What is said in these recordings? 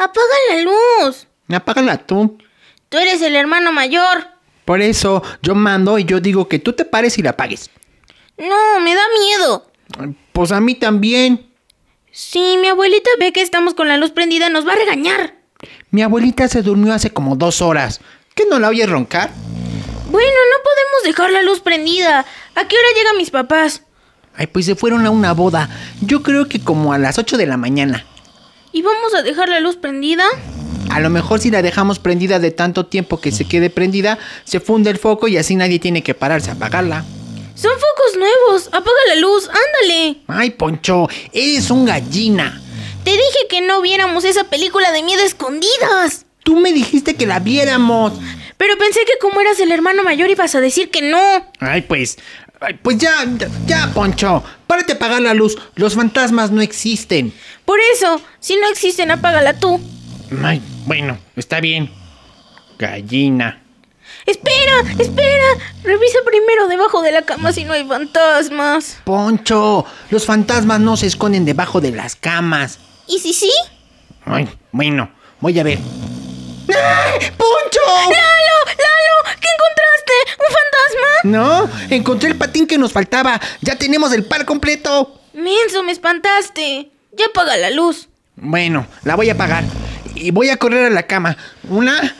Apaga la luz. Apágala tú. Tú eres el hermano mayor. Por eso yo mando y yo digo que tú te pares y la apagues. No, me da miedo. Pues a mí también. Si mi abuelita ve que estamos con la luz prendida, nos va a regañar. Mi abuelita se durmió hace como dos horas. ¿Qué no la oyes roncar? Bueno, no podemos dejar la luz prendida. ¿A qué hora llegan mis papás? Ay, pues se fueron a una boda. Yo creo que como a las 8 de la mañana. ¿Y vamos a dejar la luz prendida? A lo mejor si la dejamos prendida de tanto tiempo que se quede prendida, se funde el foco y así nadie tiene que pararse a apagarla. Son focos nuevos. Apaga la luz, ándale. Ay, Poncho, eres un gallina. Te dije que no viéramos esa película de miedo escondidas. Tú me dijiste que la viéramos. Pero pensé que como eras el hermano mayor ibas a decir que no. Ay, pues. Ay, pues ya, ya, Poncho. Párate a apagar la luz. Los fantasmas no existen. Por eso, si no existen, apágala tú. Ay, bueno, está bien. Gallina. Espera, espera. Revisa primero debajo de la cama si no hay fantasmas. Poncho, los fantasmas no se esconden debajo de las camas. ¿Y si sí? Ay, bueno, voy a ver. ¡Ay, ¡Poncho! ¡Lalo! ¡Lalo! ¿Qué encontraste? ¿Un fantasma? No, encontré el patín que nos faltaba. Ya tenemos el par completo. Menso, me espantaste. Ya apaga la luz. Bueno, la voy a apagar. Y voy a correr a la cama. Una,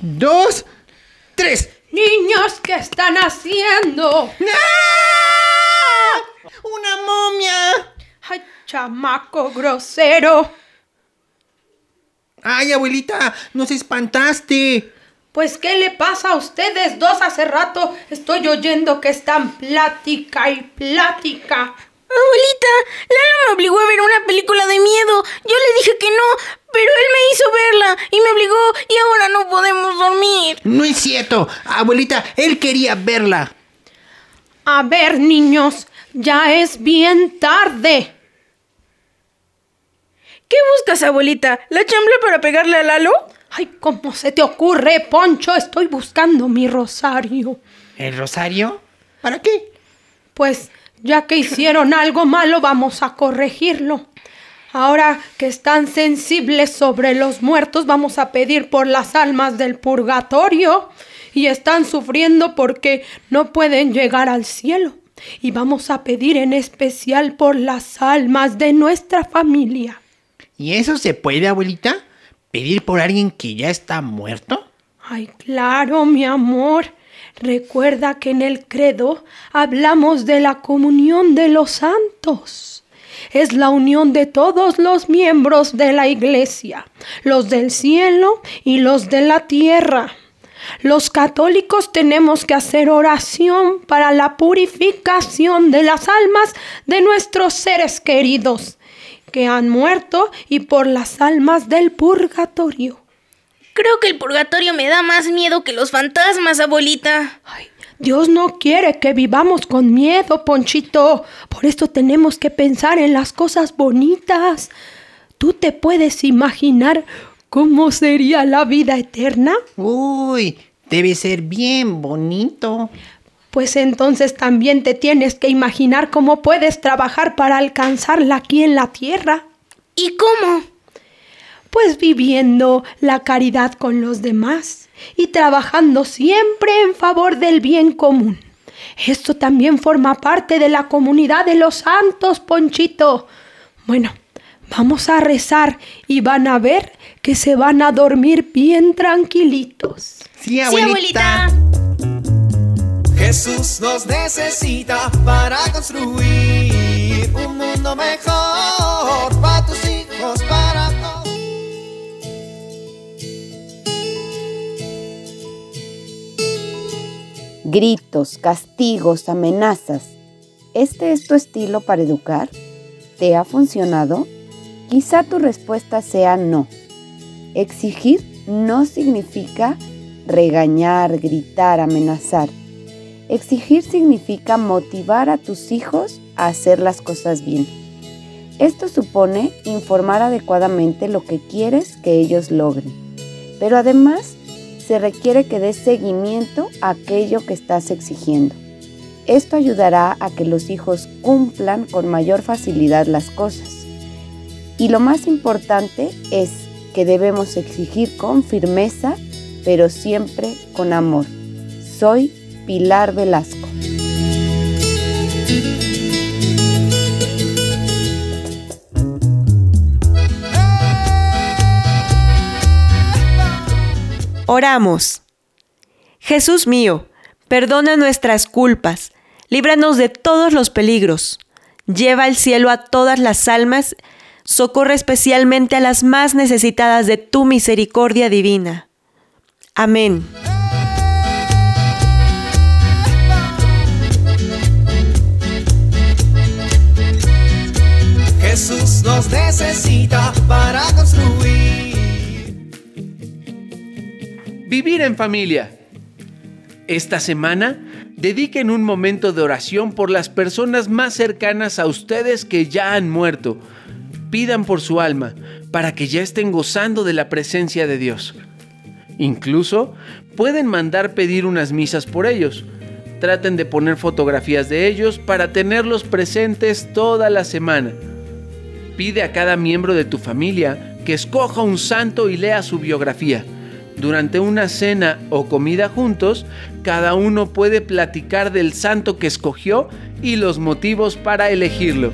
dos, tres. Niños, ¿qué están haciendo? ¡Ah! ¡Una momia! Ay, chamaco grosero. ¡Ay, abuelita! ¡Nos espantaste! Pues, ¿qué le pasa a ustedes dos hace rato? Estoy oyendo que están plática y plática. Abuelita, Lalo me obligó a ver una película de miedo. Yo le dije que no, pero él me hizo verla y me obligó y ahora no podemos dormir. No es cierto. Abuelita, él quería verla. A ver, niños, ya es bien tarde. ¿Qué buscas, abuelita? ¿La chambla para pegarle a Lalo? Ay, ¿cómo se te ocurre, Poncho? Estoy buscando mi rosario. ¿El rosario? ¿Para qué? Pues, ya que hicieron algo malo, vamos a corregirlo. Ahora que están sensibles sobre los muertos, vamos a pedir por las almas del purgatorio y están sufriendo porque no pueden llegar al cielo. Y vamos a pedir en especial por las almas de nuestra familia. ¿Y eso se puede, abuelita? ¿Pedir por alguien que ya está muerto? Ay, claro, mi amor. Recuerda que en el credo hablamos de la comunión de los santos. Es la unión de todos los miembros de la iglesia, los del cielo y los de la tierra. Los católicos tenemos que hacer oración para la purificación de las almas de nuestros seres queridos que han muerto y por las almas del purgatorio. Creo que el purgatorio me da más miedo que los fantasmas, abuelita. Ay, Dios no quiere que vivamos con miedo, Ponchito. Por esto tenemos que pensar en las cosas bonitas. ¿Tú te puedes imaginar cómo sería la vida eterna? Uy, debe ser bien bonito. Pues entonces también te tienes que imaginar cómo puedes trabajar para alcanzarla aquí en la tierra. ¿Y cómo? pues viviendo la caridad con los demás y trabajando siempre en favor del bien común. Esto también forma parte de la comunidad de los santos, Ponchito. Bueno, vamos a rezar y van a ver que se van a dormir bien tranquilitos. Sí, abuelita. Jesús nos necesita para construir un mundo mejor para tus hijos, para todos. Gritos, castigos, amenazas. ¿Este es tu estilo para educar? ¿Te ha funcionado? Quizá tu respuesta sea no. Exigir no significa regañar, gritar, amenazar. Exigir significa motivar a tus hijos a hacer las cosas bien. Esto supone informar adecuadamente lo que quieres que ellos logren, pero además se requiere que des seguimiento a aquello que estás exigiendo. Esto ayudará a que los hijos cumplan con mayor facilidad las cosas. Y lo más importante es que debemos exigir con firmeza, pero siempre con amor. Soy Pilar Velasco. Oramos. Jesús mío, perdona nuestras culpas, líbranos de todos los peligros, lleva al cielo a todas las almas, socorre especialmente a las más necesitadas de tu misericordia divina. Amén. Jesús nos necesita para construir. Vivir en familia. Esta semana, dediquen un momento de oración por las personas más cercanas a ustedes que ya han muerto. Pidan por su alma, para que ya estén gozando de la presencia de Dios. Incluso pueden mandar pedir unas misas por ellos. Traten de poner fotografías de ellos para tenerlos presentes toda la semana. Pide a cada miembro de tu familia que escoja un santo y lea su biografía. Durante una cena o comida juntos, cada uno puede platicar del santo que escogió y los motivos para elegirlo.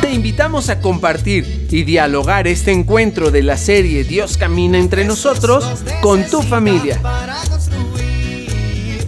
Te invitamos a compartir y dialogar este encuentro de la serie Dios camina entre nosotros con tu familia.